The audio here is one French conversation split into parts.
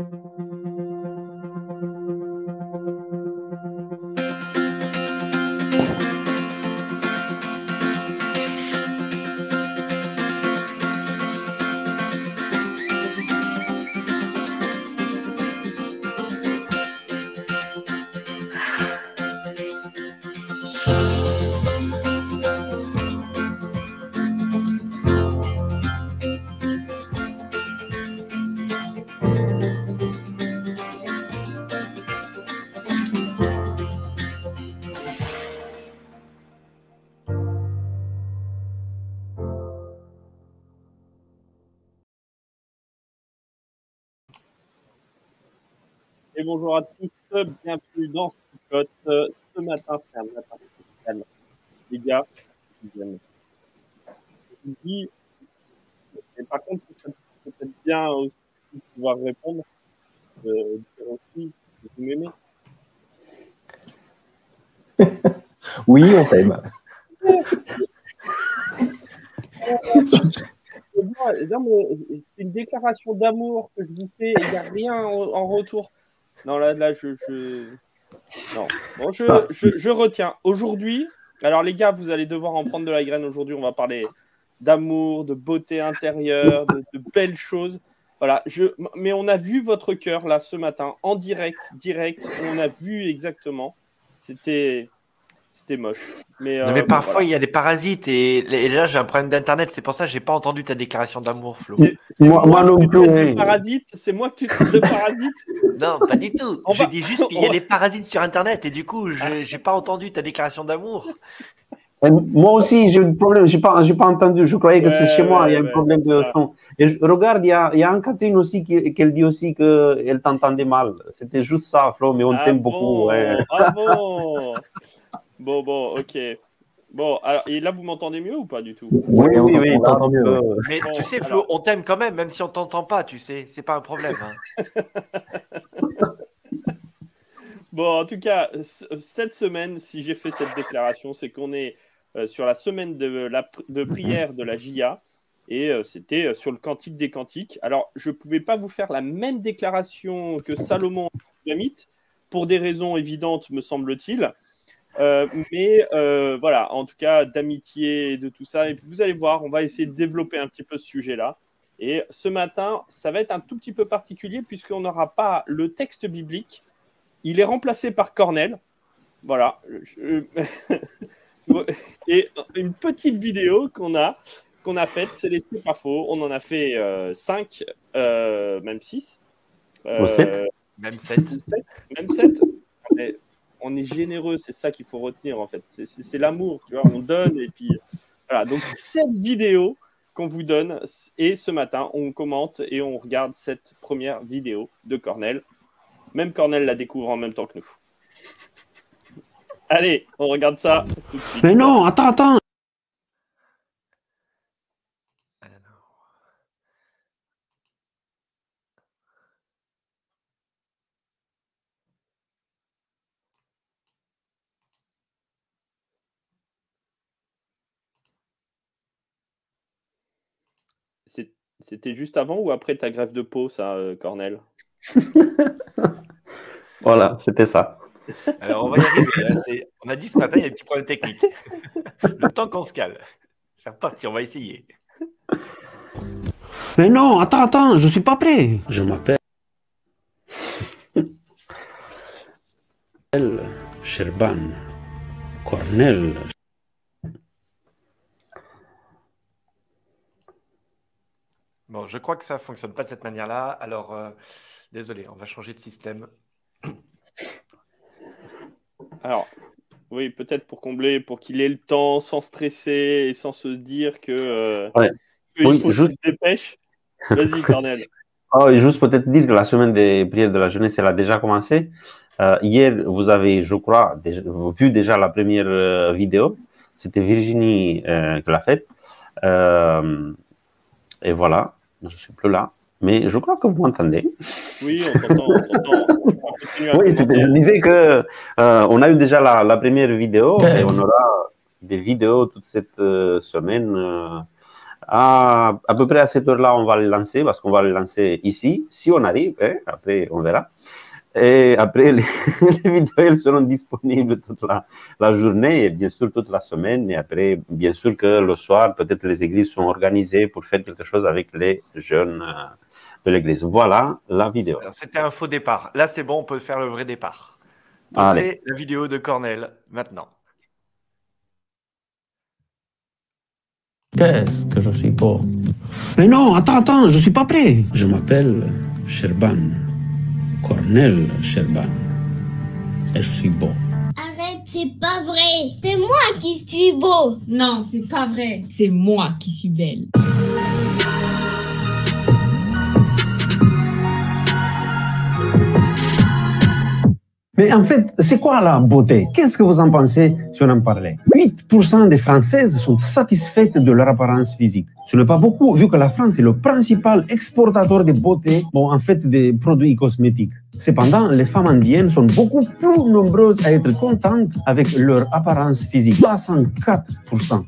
Música Et bonjour à tous, bienvenue dans ce Ce matin, c'est un matin spécial. Les gars, je vous dis, et par contre, c'est peut-être bien aussi de pouvoir répondre, de dire aussi que vous m'aimez. oui, on t'aime. c'est une déclaration d'amour que je vous fais et il n'y a rien en retour. Non, là, là, je. Non. Bon, je, ah. je, je retiens. Aujourd'hui, alors les gars, vous allez devoir en prendre de la graine. Aujourd'hui, on va parler d'amour, de beauté intérieure, de, de, belles choses. Voilà, je, mais on a vu votre cœur là ce matin en direct, direct. On a vu exactement. C'était, c'était moche. Mais, non, mais euh, parfois, il y a des parasites et, là, j'ai un problème d'internet. C'est pour ça que j'ai pas entendu ta déclaration d'amour, Flo. Moi, moi non plus. Parasite C'est moi que tu traites de parasite Non, pas du tout. J'ai dit juste qu'il y a des parasites sur internet et du coup, je j'ai pas entendu ta déclaration d'amour. Moi aussi, j'ai un problème. J'ai pas, j'ai pas entendu. Je croyais que c'est chez moi. il y a un problème de son. Et je, regarde, il y a, il y a un Catherine aussi qui, qui dit aussi qu'elle t'entendait mal. C'était juste ça, Flo. Mais on ah t'aime beaucoup. Ouais. Ah bon? Bon, bon, ok. Bon, alors, et là, vous m'entendez mieux ou pas du tout? Oui, oui, oui, on t'entend mieux. Mais tu sais, Flo, on t'aime quand même, même si on t'entend pas, tu sais, c'est pas un problème. Hein. bon, en tout cas, cette semaine, si j'ai fait cette déclaration, c'est qu'on est euh, sur la semaine de, la, de prière de la JA et euh, c'était euh, sur le cantique des cantiques. Alors, je ne pouvais pas vous faire la même déclaration que Salomon pour des raisons évidentes, me semble-t-il. Euh, mais euh, voilà, en tout cas, d'amitié et de tout ça. Et vous allez voir, on va essayer de développer un petit peu ce sujet-là. Et ce matin, ça va être un tout petit peu particulier puisqu'on n'aura pas le texte biblique. Il est remplacé par Cornell. Voilà. et une petite vidéo qu'on a, qu'on a faite, c'est les pas faux. On en a fait 5, euh, même 6. Même 7. Même 7. Même 7 on est généreux, c'est ça qu'il faut retenir en fait. C'est l'amour, tu vois, on donne et puis voilà. Donc cette vidéo qu'on vous donne et ce matin on commente et on regarde cette première vidéo de Cornell. Même Cornell la découvre en même temps que nous. Allez, on regarde ça. Mais non, attends, attends. C'était juste avant ou après ta grève de peau, ça, euh, Cornel? Voilà, c'était ça. Alors, on va y arriver. On a dit ce matin, il y a des petits problèmes techniques. Le temps qu'on se cale. C'est reparti, on va essayer. Mais non, attends, attends, je suis pas prêt. Je m'appelle. Sherban Cornel Bon, je crois que ça ne fonctionne pas de cette manière-là. Alors, euh, désolé, on va changer de système. Alors, oui, peut-être pour combler, pour qu'il ait le temps sans stresser et sans se dire que, euh, il faut juste... se dépêche. Vas-y, Cornel. oh, juste peut-être dire que la semaine des prières de la jeunesse, elle a déjà commencé. Euh, hier, vous avez, je crois, déjà, vu déjà la première vidéo. C'était Virginie qui l'a faite. et voilà je ne suis plus là, mais je crois que vous m'entendez. Oui, on s'entend. oui, je disais que euh, on a eu déjà la, première vidéo et on aura des vidéos toute cette euh, semaine À, à peu près à cette heure-là, on va le lancer parce qu'on va le lancer ici, si on arrive. Hein, après, on verra. Et après, les, les, vidéos elles seront disponibles toute la, la, journée et bien sûr toute la semaine. Et après, bien sûr que le soir, peut-être les églises sont organisées pour faire quelque chose avec les jeunes euh, de l'église. Voilà la vidéo. C'était un faux départ. Là, c'est bon, on peut faire le vrai départ. C'est la vidéo de Cornel maintenant. Qu'est-ce que je suis beau Mais non, attends, attends, je suis pas prêt. Je m'appelle Sherban. Cornel Sherban. Et je suis beau. Arrête, c'est pas vrai. C'est moi qui suis beau. Non, c'est pas vrai. C'est moi qui suis belle. Mais en fait, c'est quoi la beauté? Qu'est-ce que vous en pensez si on en parlait 8% des Françaises sont satisfaites de leur apparence physique. Ce n'est pas beaucoup, vu que la France est le principal exportateur de beauté, bon, en fait, des produits cosmétiques. Cependant, les femmes indiennes sont beaucoup plus nombreuses à être contentes avec leur apparence physique. 64%.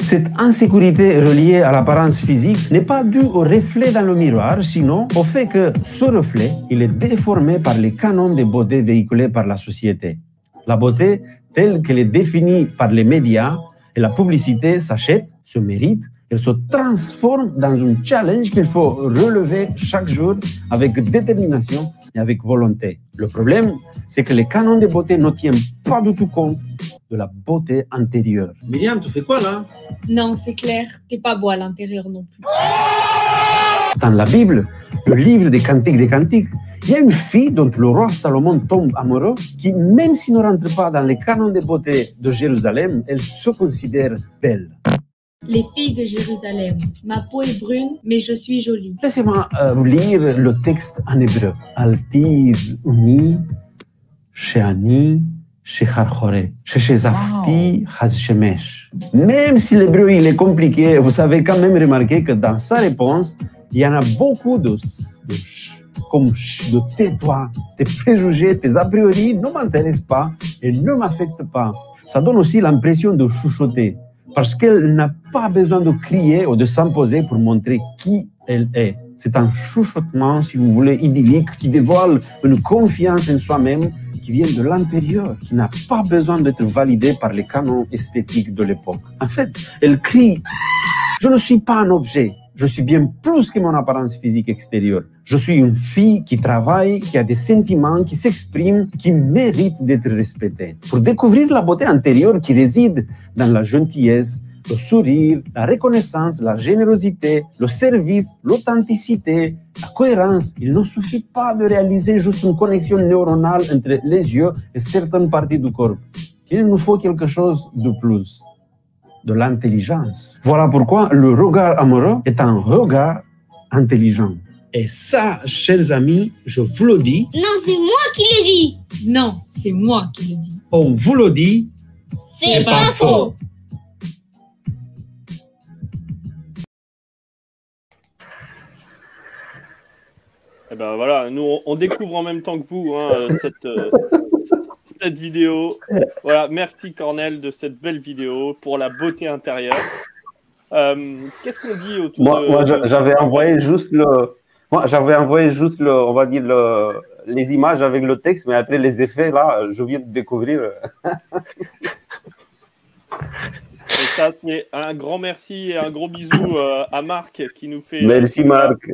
Cette insécurité reliée à l'apparence physique n'est pas due au reflet dans le miroir, sinon au fait que ce reflet, il est déformé par les canons de beauté véhiculés par la société. La beauté, telle qu'elle est définie par les médias et la publicité, s'achète, se mérite, elle se transforme dans un challenge qu'il faut relever chaque jour avec détermination et avec volonté. Le problème, c'est que les canons de beauté ne tiennent pas du tout compte de la beauté intérieure. Myriam, tu fais quoi là? Non, c'est clair, t'es pas beau à l'intérieur non plus. Dans la Bible, le livre des Cantiques des Cantiques, il y a une fille dont le roi Salomon tombe amoureux, qui, même s'il ne rentre pas dans les canons de beauté de Jérusalem, elle se considère belle. Les filles de Jérusalem, ma peau est brune, mais je suis jolie. Laissez-moi euh, lire le texte en hébreu. Altir uni, sheani, shecharchore, shechezafti, shemesh. Même si l'hébreu il est compliqué, vous avez quand même remarqué que dans sa réponse, il y en a beaucoup de, de comme de tais-toi, tes préjugés, tes a priori ne m'intéressent pas et ne m'affectent pas. Ça donne aussi l'impression de chuchoter parce qu'elle n'a pas besoin de crier ou de s'imposer pour montrer qui elle est. C'est un chuchotement, si vous voulez, idyllique qui dévoile une confiance en soi-même qui vient de l'intérieur, qui n'a pas besoin d'être validé par les canons esthétiques de l'époque. En fait, elle crie Je ne suis pas un objet, je suis bien plus que mon apparence physique extérieure. Je suis une fille qui travaille, qui a des sentiments, qui s'exprime, qui mérite d'être respectée. Pour découvrir la beauté intérieure qui réside dans la gentillesse, le sourire, la reconnaissance, la générosité, le service, l'authenticité, la cohérence, il ne suffit pas de réaliser juste une connexion neuronale entre les yeux et certaines parties du corps. Il nous faut quelque chose de plus de l'intelligence. Voilà pourquoi le regard amoureux est un regard intelligent. Et ça, chers amis, je vous le dis. Non, c'est moi qui le dis. Non, c'est moi qui le dis. On vous le dit. C'est pas, faux. Eh ben voilà, nous on découvre en même temps que vous hein, cette, euh, cette vidéo. Voilà, merci Cornel de cette belle vidéo pour la beauté intérieure. Euh, qu'est-ce qu'on dit autour moi, de... Moi, j'avais envoyé juste le. Moi, j'avais envoyé juste le, on va dire le, les images avec le texte, mais après les effets, là, je viens de découvrir. Ça, c'est un grand merci et un gros bisou euh, à Marc qui nous fait. Merci Marc.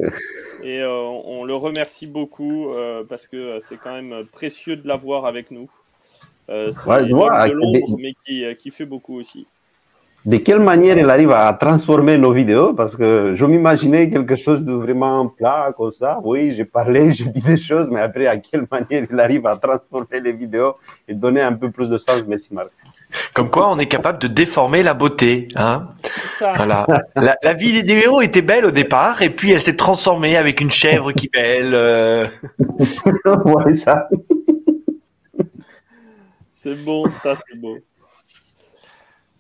Et euh, on le remercie beaucoup euh, parce que c'est quand même précieux de l'avoir avec nous. Euh, c'est Ouais, de Londres, mais qui, euh, qui fait beaucoup aussi. De quelle manière elle arrive à transformer nos vidéos? Parce que je m'imaginais quelque chose de vraiment plat comme ça. Oui, j'ai parlé, j'ai dit des choses, mais après, à quelle manière il arrive à transformer les vidéos et donner un peu plus de sens? Merci Marc. Comme quoi, on est capable de déformer la beauté. Hein Ça, voilà. La, la vie des héros était belle au départ, et puis elle s'est transformée avec une chèvre qui belle. euh, ouais, ça. c'est bon, ça c'est beau.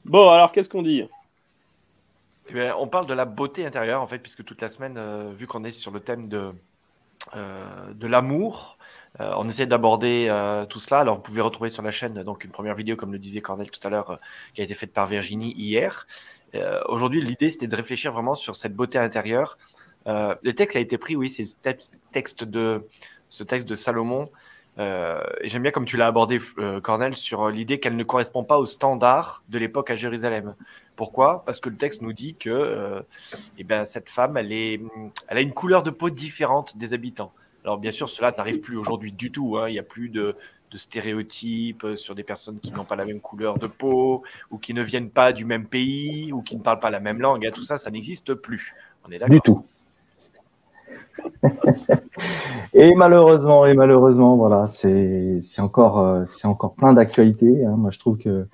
Bon, alors qu'est-ce qu'on dit? Eh bien, on parle de la beauté intérieure, en fait, puisque toute la semaine, euh, vu qu'on est sur le thème de, euh, de l'amour, euh, on essaie d'aborder euh, tout cela. Alors, vous pouvez retrouver sur la chaîne donc une première vidéo, comme le disait Cornel tout à l'heure, euh, qui a été faite par Virginie hier. Aujourd'hui, l'idée, c'était de réfléchir vraiment sur cette beauté intérieure. Le texte a été pris, oui, c'est texte de, ce texte de Salomon. Et j'aime bien comme tu l'as abordé, Cornel, sur l'idée qu'elle ne correspond pas aux standards de l'époque à Jérusalem. Pourquoi? Parce que le texte nous dit que eh ben, cette femme, elle, elle a une couleur de peau différente des habitants. Alors bien sûr, cela n'arrive plus aujourd'hui du tout. Hein. Il n'y a plus de, de stéréotypes sur des personnes qui n'ont pas la même couleur de peau, ou qui ne viennent pas du même pays, ou qui ne parlent pas la même langue. Et tout ça, ça n'existe plus. On est d'accord Du tout. et malheureusement, et malheureusement, voilà, c'est encore euh, c'est encore plein d'actualités. Hein. Moi, je trouve que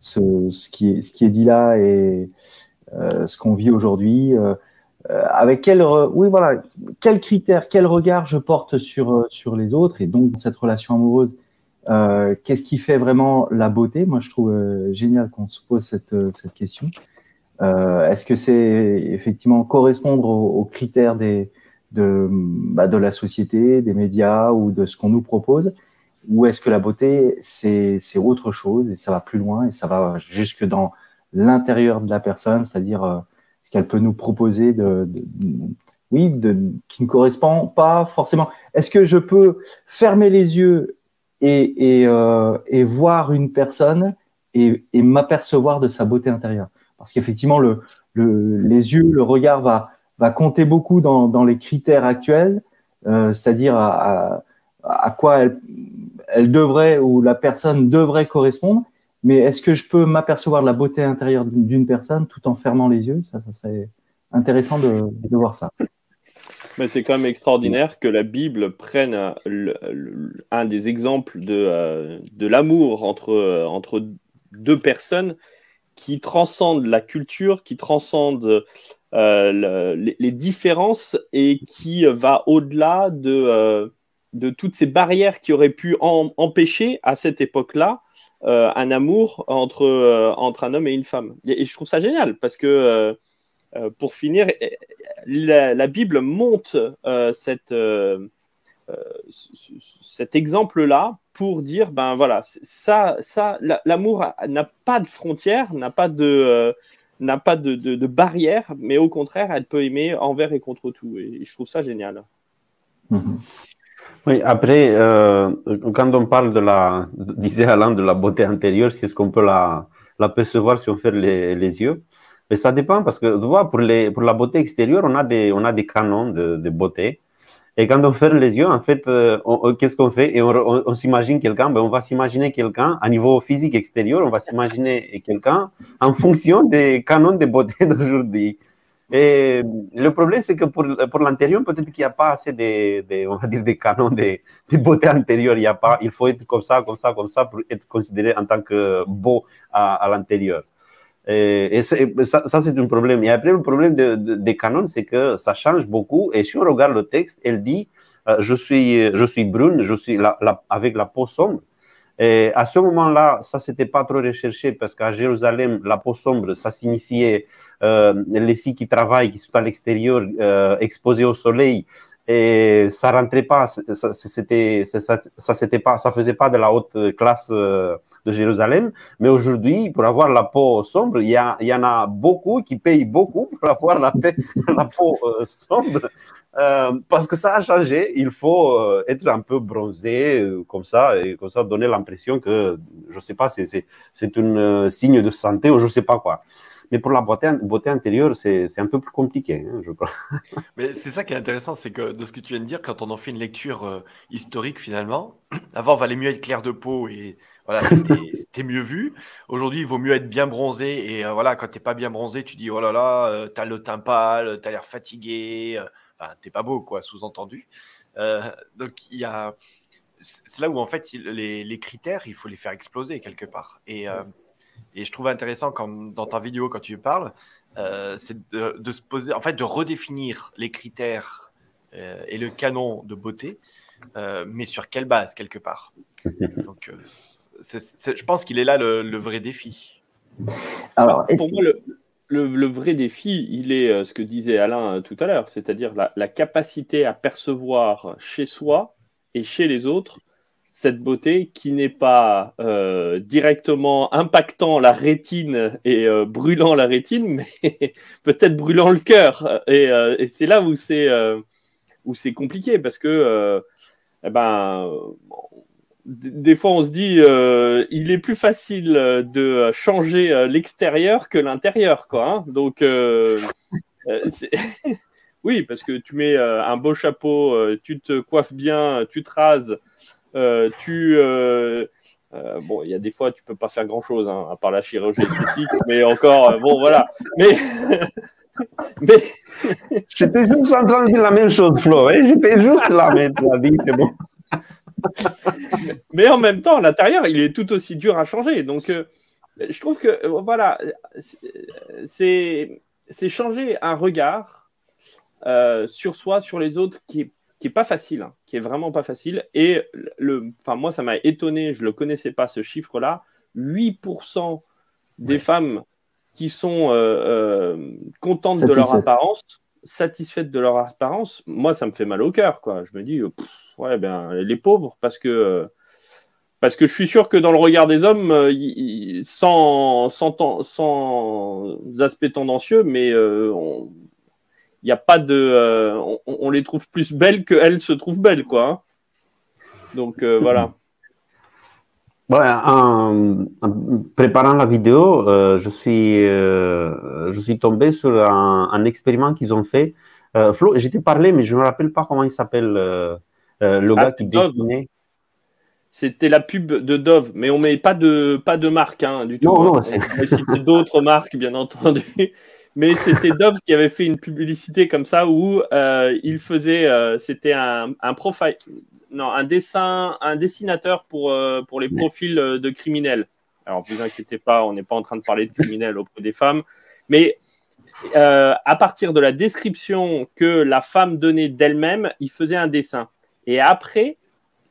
ce, ce qui est ce qui est dit là et euh, ce qu'on vit aujourd'hui, euh, avec quel oui voilà, quels critères, quel regard je porte sur euh, sur les autres et donc dans cette relation amoureuse. euh, Qu'est-ce qui fait vraiment la beauté? Moi, je trouve euh, génial qu'on se pose cette, euh, cette question. Euh, Est-ce que c'est effectivement correspondre aux, critères des, de, bah, de la société, des médias ou de ce qu'on nous propose? Ou est-ce que la beauté, c'est autre chose et ça va plus loin et ça va jusque dans l'intérieur de la personne, c'est-à-dire euh, ce qu'elle peut nous proposer de, oui, qui ne correspond pas forcément. Est-ce que je peux fermer les yeux et, euh, voir une personne et, m'apercevoir de sa beauté intérieure? Parce qu'effectivement, le, le, les yeux, le regard va, compter beaucoup dans, les critères actuels, euh, c'est-à-dire à, quoi elle devrait ou la personne devrait correspondre. Mais est-ce que je peux m'apercevoir de la beauté intérieure d'une personne tout en fermant les yeux? Ça, ça serait intéressant de, voir ça. Mais c'est quand même extraordinaire que la Bible prenne euh, un des exemples de, euh, de l'amour entre, euh, entre deux personnes qui transcendent la culture, qui transcendent euh, le- les, différences et qui va au-delà de, euh, de toutes ces barrières qui auraient pu empêcher à cette époque-là euh, un amour entre, euh, entre un homme et une femme. Et, je trouve ça génial parce que, euh, pour finir, la, Bible monte cette, cet exemple-là pour dire, ben voilà, ça, ça, la- l'amour n'a pas de frontières, n'a pas de, n'a pas de, de, barrières, mais au contraire, elle peut aimer envers et contre tout. Et, et je trouve ça génial. Mhm. Oui, après, euh, quand on parle de la, disait Alain, de la beauté intérieure, si est-ce qu'on peut la, la percevoir si on ferme les, les yeux? Mais ça dépend parce que, tu vois, pour, les, pour la beauté extérieure, on a des, on a des canons de, de beauté. Et quand on ferme les yeux, en fait, euh, qu'est-ce qu'on fait? Et on, on- on s'imagine quelqu'un, ben on va s'imaginer quelqu'un à niveau physique extérieur, on va s'imaginer quelqu'un en fonction des canons de beauté d'aujourd'hui. Et le problème, c'est que pour, pour l'antérieur, peut-être qu'il n'y a pas assez de, de- on va dire, des canons de, de beauté antérieure. Il a pas, il faut être comme ça, comme ça, comme ça pour être considéré en tant que beau à, à l'intérieur. Et, c'est- ça, c'est un problème. Et après, le problème de- de- des canons, c'est que ça change beaucoup. Et si on regarde le texte, elle dit euh, je, suis, je suis brune, je suis avec la peau sombre. Et à ce moment-là, ça, c'était pas trop recherché parce qu'à Jérusalem, la peau sombre, ça signifiait euh, les filles qui travaillent, qui sont à l'extérieur, euh, exposées au soleil. Et ça rentrait pas, c'était, ça, ça, c'était pas, ça faisait pas de la haute classe euh, de Jérusalem. Mais aujourd'hui, pour avoir la peau sombre, il y, en a beaucoup qui payent beaucoup pour avoir la, peau euh, sombre. Euh, parce que ça a changé. Il faut être un peu bronzé comme ça et comme ça donner l'impression que, je sais pas, c'est, c'est, c'est un signe de santé ou je sais pas quoi. Mais pour la beauté, beauté intérieure, c'est, un peu plus compliqué, hein, je crois. Mais c'est ça qui est intéressant, c'est que de ce que tu viens de dire, quand on en fait une lecture euh, historique finalement, avant, il valait mieux être clair de peau et voilà, c'était, mieux vu. Aujourd'hui, il vaut mieux être bien bronzé et euh, voilà, quand t'es pas bien bronzé, tu dis oh là là, euh, t'as le teint pâle, t'as l'air fatigué, euh, enfin, t'es pas beau quoi, sous-entendu. Euh, donc il y a, c'est là où en fait les, les critères, il faut les faire exploser quelque part. Et euh, et je trouve intéressant quand, dans ta vidéo, quand tu parles, euh, c'est de, de se poser, en fait, de redéfinir les critères euh, et le canon de beauté, euh, mais sur quelle base, quelque part. Donc, euh, c'est- c'est- je pense qu'il est là le, le vrai défi. Alors, Pour moi, le, le- le vrai défi, il est euh, ce que disait Alain euh, tout à l'heure, c'est-à-dire la, la capacité à percevoir chez soi et chez les autres cette beauté qui n'est pas euh, directement impactant la rétine et euh, brûlant la rétine, mais peut-être brûlant le cœur. Et, euh, c'est là où c'est compliqué parce que eh ben, des fois on se dit il est plus facile de changer l'extérieur que l'intérieur, quoi. hein. Donc oui, parce que tu mets un beau chapeau, tu te coiffes bien, tu te rases, tu euh, euh, bon, il y a des fois tu peux pas faire grand chose à part la chirurgie esthétique, mais encore euh, bon voilà. Mais mais J'étais juste en train de dire la même chose, Flo. hein. J'étais juste là, mais c'est bon. mais en même temps, l'intérieur, il est tout aussi dur à changer. Donc, euh, je trouve que, euh, voilà, c'est c'est changer un regard euh, sur soi, sur les autres, qui est, qui est pas facile, hein, qui est vraiment pas facile. Et le, enfin, moi, ça m'a étonné, je le connaissais pas ce chiffre-là. 8% des femmes qui sont euh, euh, contentes de leur apparence, satisfaites de leur apparence, moi, ça me fait mal au cœur, quoi. Je me dis, euh, pff, ouais, ben, les pauvres, parce que, parce que je suis sûr que dans le regard des hommes, sans, sans, sans aspect tendancieux, mais on- il n'y a pas de. euh, on, on les trouve plus belles qu'elles se trouvent belles, quoi. hein. Donc, euh, voilà. Ouais, en, en préparant la vidéo, euh, je, suis, je suis tombé sur un, un expériment qu'ils ont fait. Flo, je t'ai parlé, mais je ne me rappelle pas comment il s'appelle, le Ah, gars qui c'est Dove. dessinait. C'était la pub de Dove, mais on met pas de pas de marque hein, du tout. Non, hein. non, on c'est- d'autres marques, bien entendu. Mais c'était Dove qui avait fait une publicité comme ça où euh, il faisait, euh, c'était un, un profil, non, un dessin, un dessinateur pour euh, pour les profils de criminels. Alors, vous inquiétez pas, on n'est pas en train de parler de criminels auprès des femmes, mais à partir de la description que la femme donnait d'elle-même, il faisait un dessin. Et après,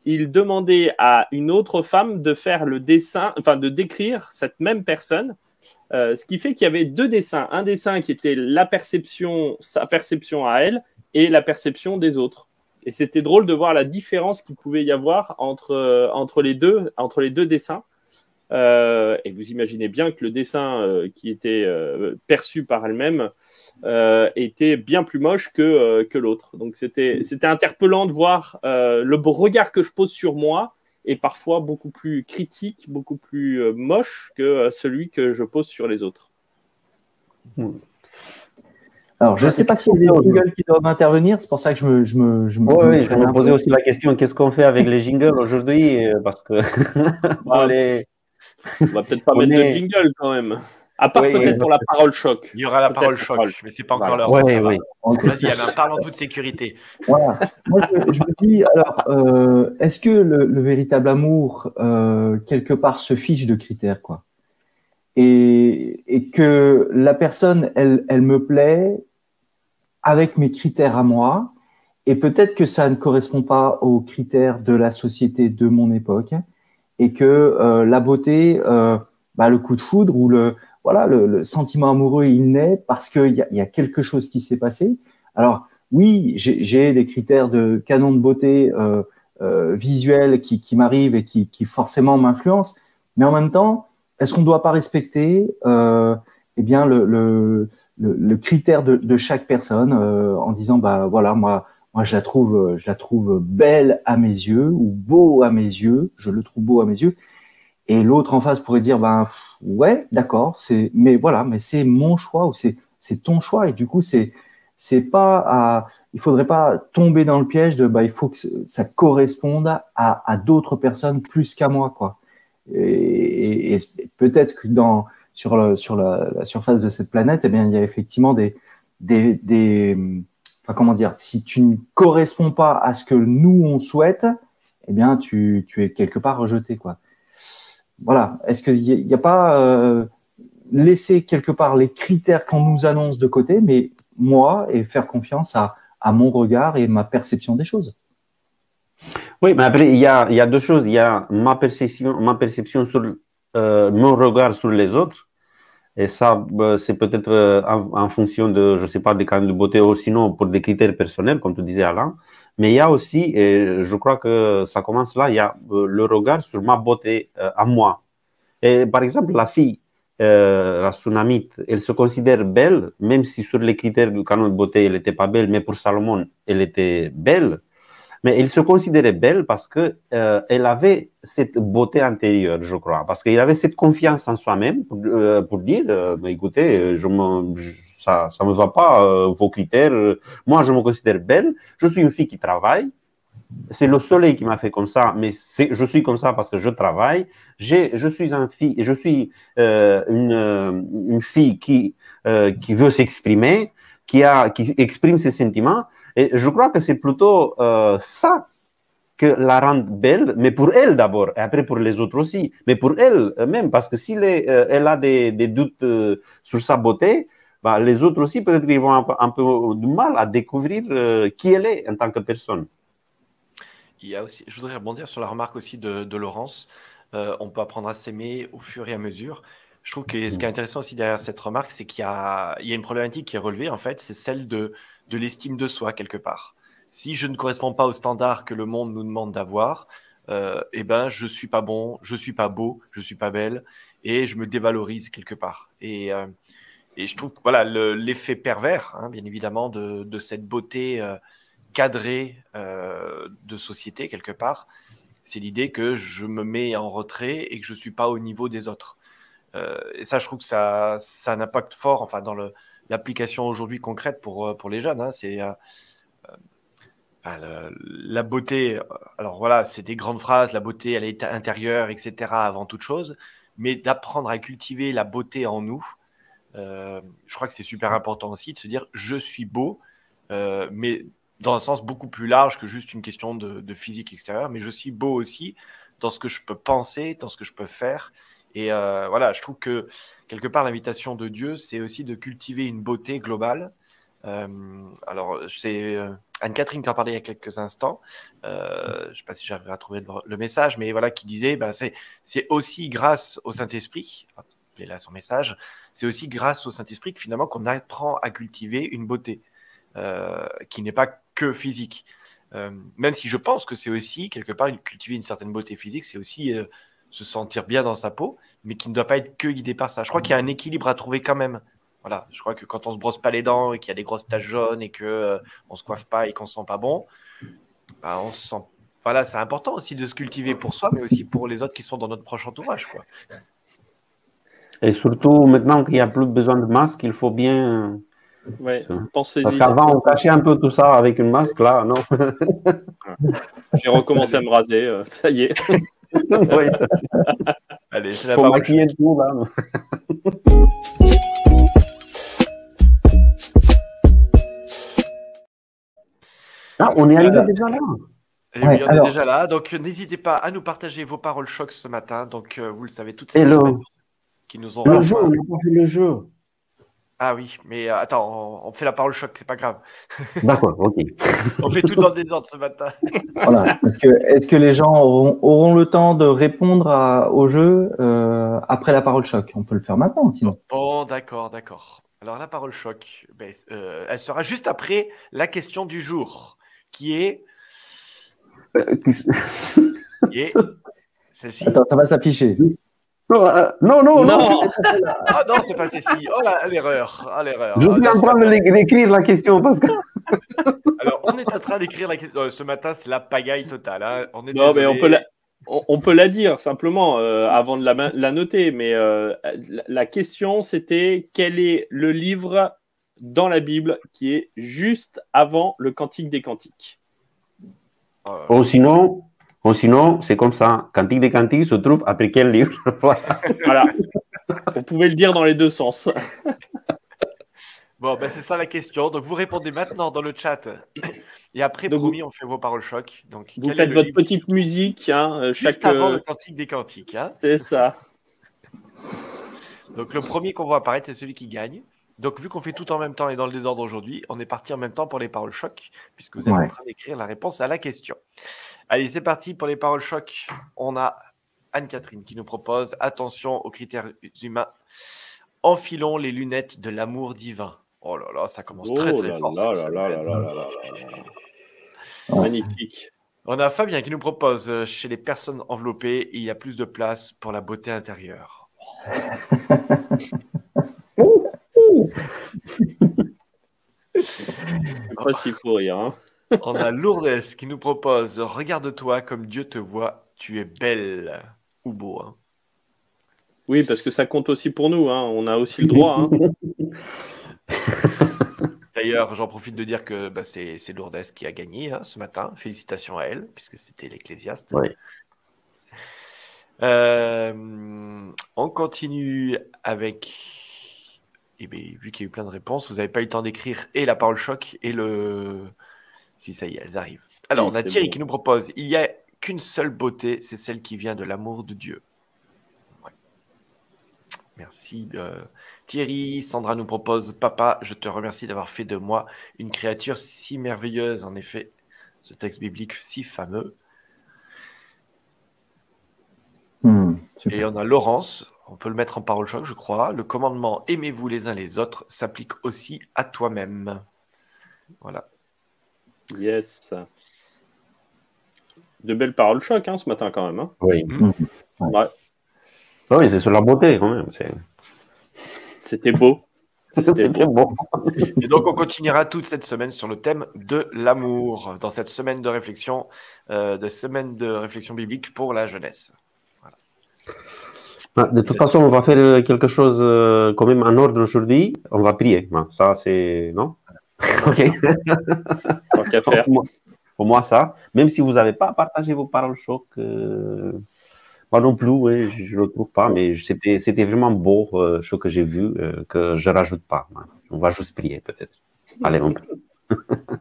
il demandait à une autre femme de faire le dessin, enfin de décrire cette même personne. Euh, ce qui fait qu'il y avait deux dessins. Un dessin qui était la perception, sa perception à elle, et la perception des autres. Et c'était drôle de voir la différence qu'il pouvait y avoir entre, euh, entre, les, deux, entre les deux dessins. Euh, et vous imaginez bien que le dessin qui était perçu par elle-même était bien plus moche que, que l'autre. Donc c'était interpellant de voir le regard que je pose sur moi est parfois beaucoup plus critique, beaucoup plus euh, moche que euh, celui que je pose sur les autres. Alors, je ne sais pas s'il y a des jingles qui doivent intervenir, c'est pour ça que je me. Je me, je me Oui, je me oui, je freine me un posais aussi la question qu'est-ce qu'on fait avec les jingles aujourd'hui euh, Parce que on les- On va peut-être pas On mettre est- de jingle quand même. À part Oui, peut-être pour la parole choc. Il y aura la parole choc, parole. mais c'est pas encore l'heure. Ouais. Vas-y, Alain, parle en toute sécurité. Voilà. Moi, je, je me dis, alors, euh, est-ce que le, le véritable amour, euh, quelque part, se fiche de critères, quoi? Et, et que la personne, elle, elle me plaît avec mes critères à moi, et peut-être que ça ne correspond pas aux critères de la société de mon époque, et que euh, la beauté, euh, bah, le coup de foudre ou le voilà le, le sentiment amoureux, il naît parce qu'il y y a quelque chose qui s'est passé. Alors oui, j'ai des critères de canon de beauté euh, euh, visuel qui, qui m'arrivent et qui, qui forcément m'influencent, mais en même temps, est-ce qu'on ne doit pas respecter euh, eh bien le, le, le, critère de, de chaque personne euh, en disant bah voilà moi moi je la trouve je la trouve belle à mes yeux ou beau à mes yeux, je le trouve beau à mes yeux. Et l'autre en face pourrait dire ben pff, ouais d'accord mais voilà mais c'est mon choix ou c'est ton choix et du coup c'est c'est pas il faudrait pas tomber dans le piège de bah il faut que ça corresponde à, d'autres personnes plus qu'à moi quoi. Et, peut-être que dans sur la, surface de cette planète eh bien il y a effectivement des enfin comment dire si tu ne corresponds pas à ce que nous on souhaite eh bien tu tu es quelque part rejeté quoi voilà. Est-ce qu'il n'y a, pas euh, laisser quelque part les critères qu'on nous annonce de côté, mais moi et faire confiance à, mon regard et ma perception des choses Oui, mais après, il y a, a deux choses. Il y a ma perception, ma perception sur euh, mon regard sur les autres. Et ça, bah, c'est peut-être euh, en, en fonction de, je sais pas, des canons de beauté ou sinon pour des critères personnels, comme tu disais Alain. Mais il y a aussi, et je crois que ça commence là, il y a euh, le regard sur ma beauté euh, à moi. Et par exemple, la fille, euh, la Sunamite, elle se considère belle, même si sur les critères du canon de beauté, elle n'était pas belle, mais pour Salomon, elle était belle. Mais elle se considérait belle parce que euh, avait cette beauté intérieure, je crois, parce qu'il avait cette confiance en soi-même pour, euh, pour dire, écoutez, je me, je- ça, ça me va pas euh, vos critères. Moi, je me considère belle. Je suis une fille qui travaille. C'est le soleil qui m'a fait comme ça, mais je suis comme ça parce que je travaille. Je suis un fille, je suis euh, une, fille qui euh, qui veut s'exprimer, qui a, qui exprime ses sentiments. Et je crois que c'est plutôt ça que la rend belle, mais pour elle d'abord, et après pour les autres aussi, mais pour elle même, parce que si elle a des, doutes sur sa beauté, bah, les autres aussi peut-être qu'ils vont un, peu- du mal à découvrir euh, qui elle est en tant que personne. Il y a aussi, je voudrais rebondir sur la remarque aussi de, Laurence. Euh, on peut apprendre à s'aimer au fur et à mesure. Je trouve que ce qui est intéressant aussi derrière cette remarque, c'est qu'il y y a une problématique qui est relevée, en fait, c'est celle de, de l'estime de soi, quelque part. Si je ne corresponds pas aux standards que le monde nous demande d'avoir, euh, eh ben, je suis pas bon, je suis pas beau, je suis pas belle, et je me dévalorise quelque part. Et, euh, et je trouve que voilà, le- l'effet pervers, hein, bien évidemment, de, cette beauté euh, cadrée euh, de société, quelque part, c'est l'idée que je me mets en retrait et que je ne suis pas au niveau des autres. Euh, et ça, je trouve que ça, ça a un impact fort enfin, dans l'application aujourd'hui concrète pour, pour les jeunes. hein. c'est la beauté, alors voilà, c'est des grandes phrases, la beauté, elle est intérieure, etc., avant toute chose, mais d'apprendre à cultiver la beauté en nous, euh, je crois que c'est super important aussi de se dire je suis beau, euh, mais dans un sens beaucoup plus large que juste une question de, physique extérieure, mais je suis beau aussi dans ce que je peux penser, dans ce que je peux faire. Et euh, voilà, je trouve que quelque part l'invitation de Dieu, c'est aussi de cultiver une beauté globale. Alors, c'est Anne-Catherine qui en parlait il y a quelques instants. Je ne sais pas si j'arriverai à trouver le, message, mais voilà, qui disait, ben, c'est aussi grâce au Saint-Esprit, il est là son message, c'est aussi grâce au Saint-Esprit que finalement qu'on apprend à cultiver une beauté euh, qui n'est pas que physique. Euh, même si je pense que c'est aussi, quelque part, cultiver une certaine beauté physique, c'est aussi euh, se sentir bien dans sa peau, mais qui ne doit pas être que guidé par ça. Je crois qu'il y a un équilibre à trouver quand même. Voilà, je crois que quand on se brosse pas les dents et qu'il y a des grosses taches jaunes et que on se coiffe pas et qu'on se sent pas bon, bah, on se sent. Voilà, c'est important aussi de se cultiver pour soi, mais aussi pour les autres qui sont dans notre proche entourage, quoi. Et surtout, maintenant qu'il n'y a plus besoin de masque, il faut bien. Ouais. Parce qu'avant, on cachait un peu tout ça avec une masque, là, non? J'ai recommencé à me raser, euh, ça y est. Oui, Allez, c'est la faut parole. maquiller tout, là. Ah, on est arrivé Voilà. déjà là. Et Ouais, oui, on alors- est déjà là. Donc, n'hésitez pas à nous partager vos paroles choc ce matin. Donc, euh, vous le savez, toutes ces Hello. semaines qui nous ont Le jeu, on n'a pas fait le jeu. Ah oui, mais euh, attends, on, on fait la parole choc, c'est pas grave. D'accord, ok. On fait tout dans le désordre ce matin. Voilà. Est-ce que, les gens auront, auront le temps de répondre à- au jeu euh, après la parole choc? On peut le faire maintenant, sinon. Bon, d'accord, d'accord. Alors, la parole choc, ben, euh, elle sera juste après la question du jour, qui est, est celle-ci. Attends, ça va s'afficher. Non, euh, non, non, non. Non, Ah non, c'est pas celle-ci. Oh là, l'erreur. Ah, l'erreur. Je Ah, suis en c'est train d'écrire la question parce que. Alors, on est en train d'écrire la question. euh, Ce matin, c'est la pagaille totale. hein. On est non mais on peut, la, on, on peut la dire simplement euh, avant de la, noter. Mais euh, la, la question, c'était quel est le livre dans la Bible qui est juste avant le Cantique des Cantiques? Ou sinon, ou sinon c'est comme ça. Cantique des Cantiques se trouve après quel livre Voilà. Voilà. Vous pouvez le dire dans les deux sens. Bon, ben c'est ça la question. Donc, vous répondez maintenant dans le chat. Et après, Donc, promis, on fait vos paroles choc. Donc, Vous faites votre petite musique. Hein, euh, juste chaque, avant euh, le cantique des cantiques. hein. C'est ça. Donc, le premier qu'on voit apparaître, c'est celui qui gagne. Donc, vu qu'on fait tout en même temps et dans le désordre aujourd'hui, on est parti en même temps pour les paroles choc, puisque vous êtes Ouais. en train d'écrire la réponse à la question. Allez, c'est parti pour les paroles choc. On a Anne-Catherine qui nous propose attention aux critères humains. Enfilons les lunettes de l'amour divin. Oh là là, ça commence très Oh très là fort. Magnifique. On a Fabien qui nous propose euh, chez les personnes enveloppées, il y a plus de place pour la beauté intérieure. Pas si faut rire. Hein. On a Lourdes qui nous propose Regarde-toi comme Dieu te voit, tu es belle ou beau. hein. Oui, parce que ça compte aussi pour nous. hein. On a aussi le droit. hein. D'ailleurs, j'en profite de dire que bah, c'est c'est Lourdes qui a gagné hein, ce matin. Félicitations à elle, puisque c'était l'Ecclésiaste. Oui. Euh, on continue avec. Eh bien, vu qu'il y a eu plein de réponses, vous n'avez pas eu le temps d'écrire et la parole choc et le. Si, ça y est, elles arrivent. Alors, on a Thierry bon. qui nous propose il n'y a qu'une seule beauté, c'est celle qui vient de l'amour de Dieu. Ouais. Merci. euh, Thierry, Sandra nous propose Papa, je te remercie d'avoir fait de moi une créature si merveilleuse. En effet, ce texte biblique si fameux. Hmm. Et on a Laurence, on peut le mettre en parole choc, je crois. Le commandement aimez-vous les uns les autres s'applique aussi à toi-même. Voilà. Yes. De belles paroles choc hein, ce matin quand même. hein. Oui. Ouais. Ah Oui, c'est sur la beauté quand même. C'était beau. C'était bon. Et donc, on continuera toute cette semaine sur le thème de l'amour, dans cette semaine de réflexion, euh, de semaine de réflexion biblique pour la jeunesse. Ah, De toute façon, on va faire quelque chose euh, quand même en ordre aujourd'hui. On va prier. Ça, c'est. Non? Ok. Tant qu'à faire. Pour moi- Pour moi, ça. Même si vous n'avez pas partagé vos paroles choc, euh, moi non plus, oui, je ne le trouve pas. Mais c'était vraiment beau, euh, ce que j'ai vu, euh, que je ne rajoute pas. On va juste prier, peut-être. Allez, on prie.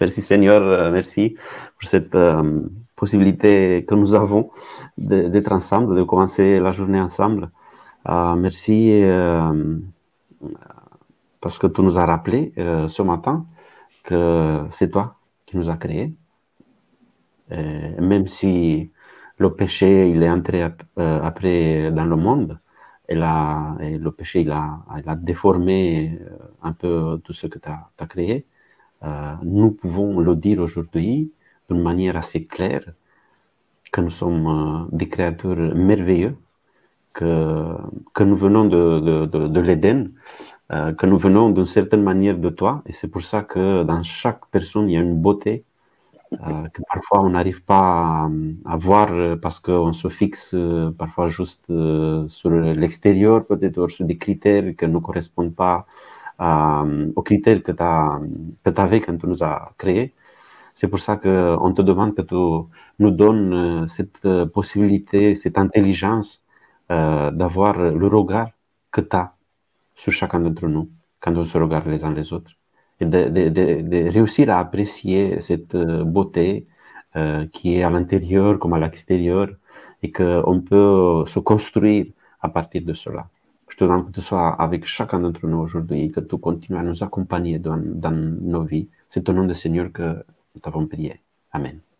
merci Seigneur, euh, merci pour cette possibilité que nous avons d'être ensemble, de commencer la journée ensemble. Merci parce que tu nous as rappelé euh, ce matin que c'est toi qui nous as créés. Et même si le péché il est entré euh, après dans le monde, et, le péché a, déformé euh, un peu tout ce que tu as, créé, euh, nous pouvons le dire aujourd'hui d'une manière assez claire que nous sommes euh, des créatures merveilleuses, que, que nous venons de, de, de l'Éden, euh, que nous venons d'une certaine manière de toi, et c'est pour ça que dans chaque personne, il y a une beauté euh, que parfois on n'arrive pas à, à voir euh, parce qu'on se fixe euh, parfois juste euh, sur l'extérieur, peut-être sur des critères qui ne correspondent pas aux critères que tu avais quand tu nous as créés. C'est pour ça qu'on te demande que tu nous donnes euh, cette euh, possibilité, cette intelligence euh, d'avoir le regard que tu as sur chacun d'entre nous quand on se regarde les uns les autres. Et de, réussir à apprécier cette euh, beauté euh, qui est à l'intérieur comme à l'extérieur et qu'on peut se construire à partir de cela. Je te demande que tu sois avec chacun d'entre nous aujourd'hui et que tu continues à nous accompagner dans, dans nos vies. C'est au nom du Seigneur que nous t'avons prié. Amen.